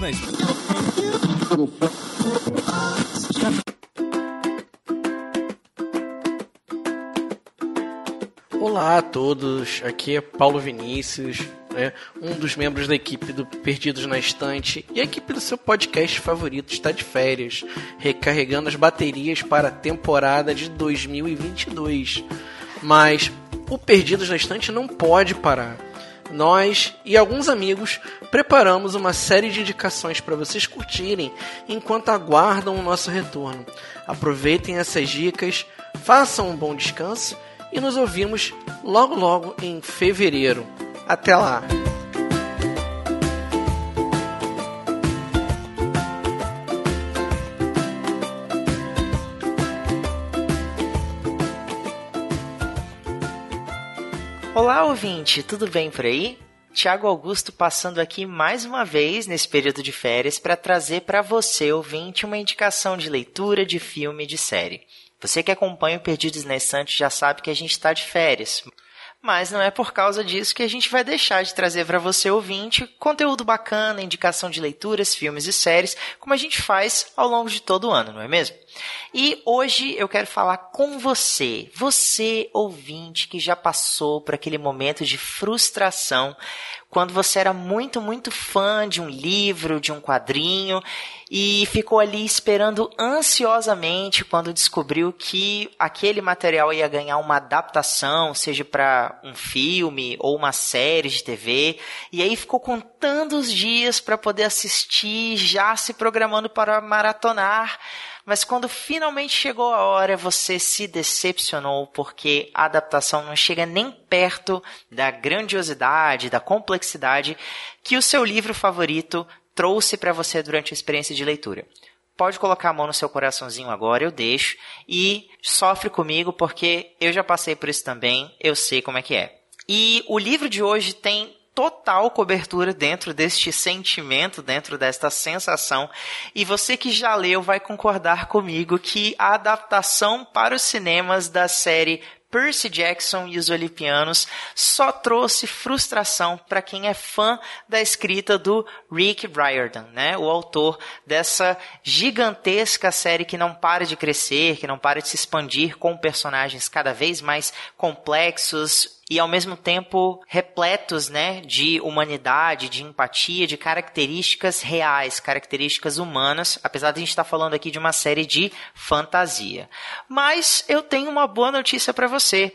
Na Estante. Olá a todos, aqui é Paulo Vinícius, né, um dos membros da equipe do Perdidos na Estante e a equipe do seu podcast favorito está de férias, recarregando as baterias para a temporada de 2022. Mas o Perdidos na Estante não pode parar. Nós e alguns amigos preparamos uma série de indicações para vocês curtirem enquanto aguardam o nosso retorno. Aproveitem essas dicas, façam um bom descanso e nos ouvimos logo logo em fevereiro. Até lá! Olá, ouvinte, tudo bem por aí? Tiago Augusto passando aqui mais uma vez nesse período de férias para trazer para você, ouvinte, uma indicação de leitura, de filme, de série. Você que acompanha o Perdidos na Estante já sabe que a gente está de férias. Mas não é por causa disso que a gente vai deixar de trazer para você, ouvinte, conteúdo bacana, indicação de leituras, filmes e séries, como a gente faz ao longo de todo o ano, não é mesmo? E hoje eu quero falar com você, você ouvinte que já passou por aquele momento de frustração quando você era muito, muito fã de um livro, de um quadrinho e ficou ali esperando ansiosamente quando descobriu que aquele material ia ganhar uma adaptação, seja para um filme ou uma série de TV, e aí ficou contando os dias para poder assistir, já se programando para maratonar mas quando finalmente chegou a hora, você se decepcionou porque a adaptação não chega nem perto da grandiosidade, da complexidade que o seu livro favorito trouxe para você durante a experiência de leitura. Pode colocar a mão no seu coraçãozinho agora, eu deixo, e sofre comigo porque eu já passei por isso também, eu sei como é que é. E o livro de hoje tem total cobertura dentro deste sentimento, dentro desta sensação. E você que já leu vai concordar comigo que a adaptação para os cinemas da série Percy Jackson e os Olimpianos só trouxe frustração para quem é fã da escrita do Rick Riordan, né? O autor dessa gigantesca série que não para de crescer, que não para de se expandir com personagens cada vez mais complexos, e ao mesmo tempo repletos, né, de humanidade, de empatia, de características reais, características humanas, apesar de a gente estar falando aqui de uma série de fantasia. Mas eu tenho uma boa notícia para você.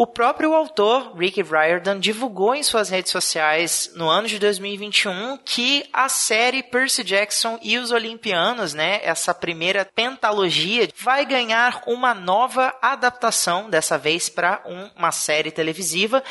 O próprio autor, Rick Riordan, divulgou em suas redes sociais no ano de 2021 que a série Percy Jackson e os Olimpianos, né, essa primeira pentalogia, vai ganhar uma nova adaptação, dessa vez para uma série televisiva,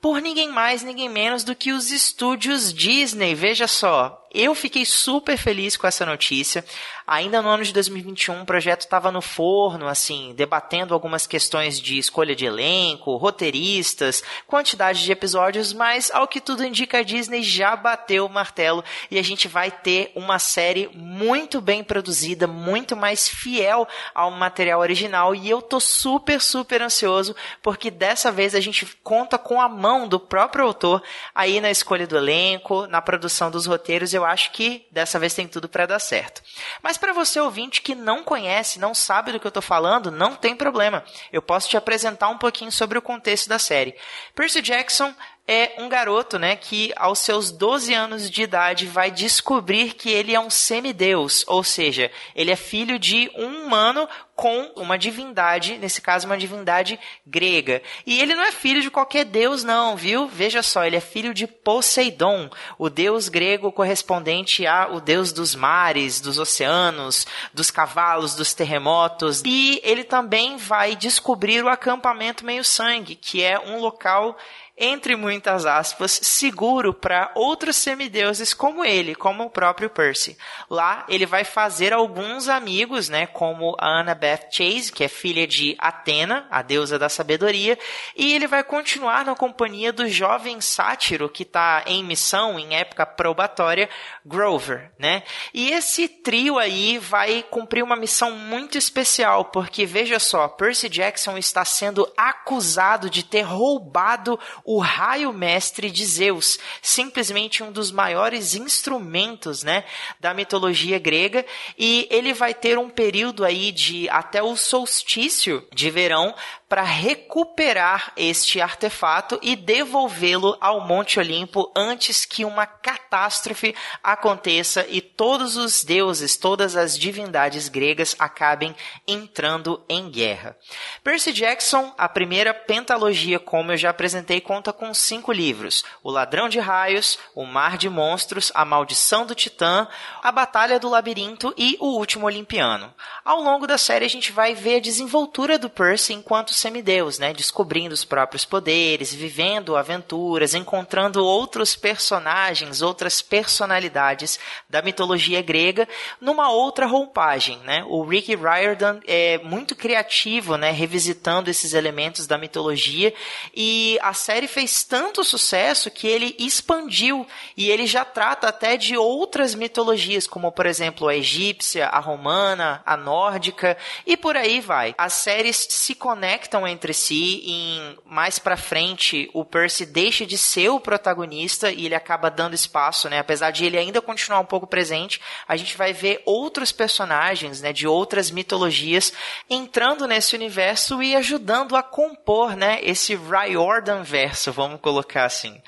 por ninguém mais, ninguém menos do que os estúdios Disney. Veja só, eu fiquei super feliz com essa notícia. Ainda no ano de 2021, o projeto estava no forno, assim, debatendo algumas questões de escolha de elenco, roteiristas, quantidade de episódios, mas ao que tudo indica, a Disney já bateu o martelo e a gente vai ter uma série muito bem produzida, muito mais fiel ao material original. E eu tô super, super ansioso, porque dessa vez a gente conta com a mão do próprio autor aí na escolha do elenco, na produção dos roteiros eu acho que dessa vez tem tudo para dar certo. Mas para você ouvinte que não conhece, não sabe do que eu estou falando, não tem problema. Eu posso te apresentar um pouquinho sobre o contexto da série. Percy Jackson é um garoto, né, que aos seus 12 anos de idade vai descobrir que ele é um semideus, ou seja, ele é filho de um humano com uma divindade, nesse caso uma divindade grega. E ele não é filho de qualquer deus não, viu? Veja só, ele é filho de Poseidon, o deus grego correspondente ao deus dos mares, dos oceanos, dos cavalos, dos terremotos. E ele também vai descobrir o acampamento meio-sangue, que é um local entre muitas aspas, seguro para outros semideuses como ele, como o próprio Percy. Lá ele vai fazer alguns amigos, né, como a Annabeth Chase, que é filha de Atena, a deusa da sabedoria, e ele vai continuar na companhia do jovem sátiro que está em missão, em época probatória, Grover, né? E esse trio aí vai cumprir uma missão muito especial, porque veja só, Percy Jackson está sendo acusado de ter roubado o raio mestre de Zeus, simplesmente um dos maiores instrumentos, né, da mitologia grega, e ele vai ter um período aí de até o solstício de verão para recuperar este artefato e devolvê-lo ao Monte Olimpo antes que uma catástrofe aconteça e todos os deuses, todas as divindades gregas acabem entrando em guerra. Percy Jackson, a primeira pentalogia, como eu já apresentei, conta com cinco livros: O Ladrão de Raios, O Mar de Monstros, A Maldição do Titã, A Batalha do Labirinto e O Último Olimpiano. Ao longo da série a gente vai ver a desenvoltura do Percy enquanto semideus, né? Descobrindo os próprios poderes, vivendo aventuras, encontrando outros personagens, outras personalidades da mitologia grega numa outra roupagem, né? O Rick Riordan é muito criativo, né? Revisitando esses elementos da mitologia e a série fez tanto sucesso que ele expandiu e ele já trata até de outras mitologias, como por exemplo a egípcia, a romana, a nórdica e por aí vai. As séries se conectam conectam entre si em mais para frente o Percy deixa de ser o protagonista e ele acaba dando espaço, né? Apesar de ele ainda continuar um pouco presente, a gente vai ver outros personagens, né, de outras mitologias entrando nesse universo e ajudando a compor, né, esse Riordan verso, vamos colocar assim.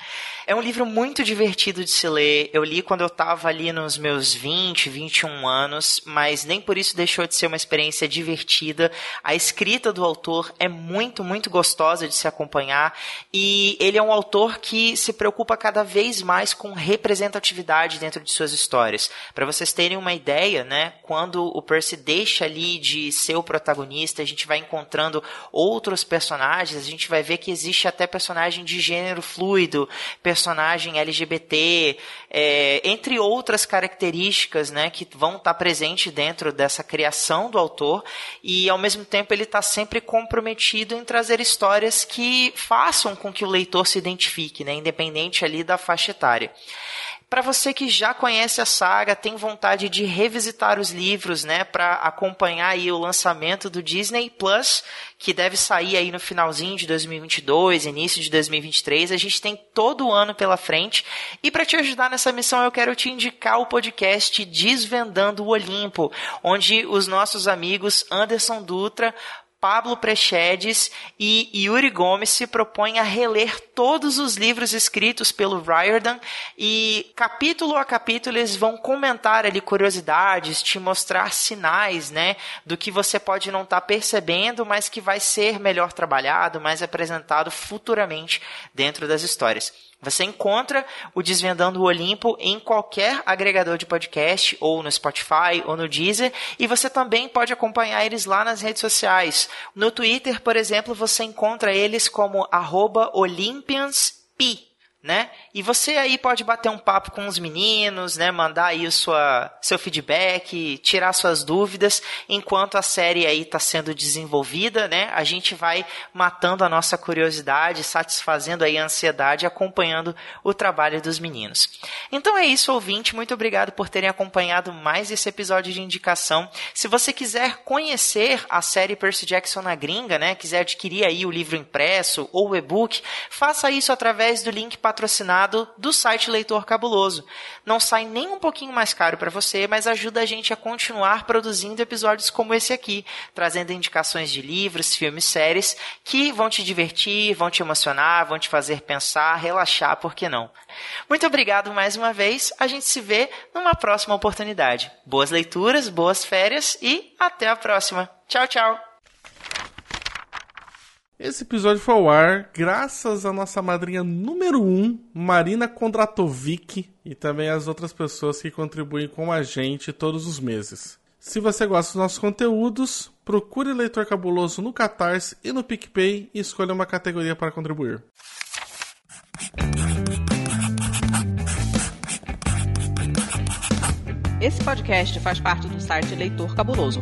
É um livro muito divertido de se ler. Eu li quando eu estava ali nos meus 20, 21 anos, mas nem por isso deixou de ser uma experiência divertida. A escrita do autor é muito, muito gostosa de se acompanhar e ele é um autor que se preocupa cada vez mais com representatividade dentro de suas histórias. Para vocês terem uma ideia, né, quando o Percy deixa ali de ser o protagonista, a gente vai encontrando outros personagens, a gente vai ver que existe até personagem de gênero fluido, personagem LGBT, é, entre outras características né, que vão estar presentes dentro dessa criação do autor, e ao mesmo tempo ele está sempre comprometido em trazer histórias que façam com que o leitor se identifique, né, independente ali da faixa etária. Para você que já conhece a saga, tem vontade de revisitar os livros, né, para acompanhar aí o lançamento do Disney Plus, que deve sair aí no finalzinho de 2022, início de 2023. A gente tem todo o ano pela frente. E para te ajudar nessa missão, eu quero te indicar o podcast Desvendando o Olimpo, onde os nossos amigos Anderson Dutra Pablo Prechedes e Yuri Gomes se propõem a reler todos os livros escritos pelo Riordan e capítulo a capítulo eles vão comentar ali curiosidades, te mostrar sinais, né, do que você pode não estar tá percebendo, mas que vai ser melhor trabalhado, mais apresentado futuramente dentro das histórias. Você encontra o Desvendando o Olimpo em qualquer agregador de podcast, ou no Spotify, ou no Deezer, e você também pode acompanhar eles lá nas redes sociais. No Twitter, por exemplo, você encontra eles como OlympiansP né? E você aí pode bater um papo com os meninos, né? Mandar aí o sua, seu feedback, tirar suas dúvidas, enquanto a série aí está sendo desenvolvida, né? A gente vai matando a nossa curiosidade, satisfazendo aí a ansiedade, acompanhando o trabalho dos meninos. Então é isso, ouvinte. Muito obrigado por terem acompanhado mais esse episódio de indicação. Se você quiser conhecer a série Percy Jackson na gringa, né? Quiser adquirir aí o livro impresso ou o e-book, faça isso através do link patrocinado do site Leitor Cabuloso. Não sai nem um pouquinho mais caro para você, mas ajuda a gente a continuar produzindo episódios como esse aqui, trazendo indicações de livros, filmes, séries que vão te divertir, vão te emocionar, vão te fazer pensar, relaxar, por que não? Muito obrigado mais uma vez. A gente se vê numa próxima oportunidade. Boas leituras, boas férias e até a próxima. Tchau, tchau. Esse episódio foi ao ar graças à nossa madrinha número 1, um, Marina Kondratovic, e também às outras pessoas que contribuem com a gente todos os meses. Se você gosta dos nossos conteúdos, procure Leitor Cabuloso no Catarse e no PicPay e escolha uma categoria para contribuir. Esse podcast faz parte do site Leitor Cabuloso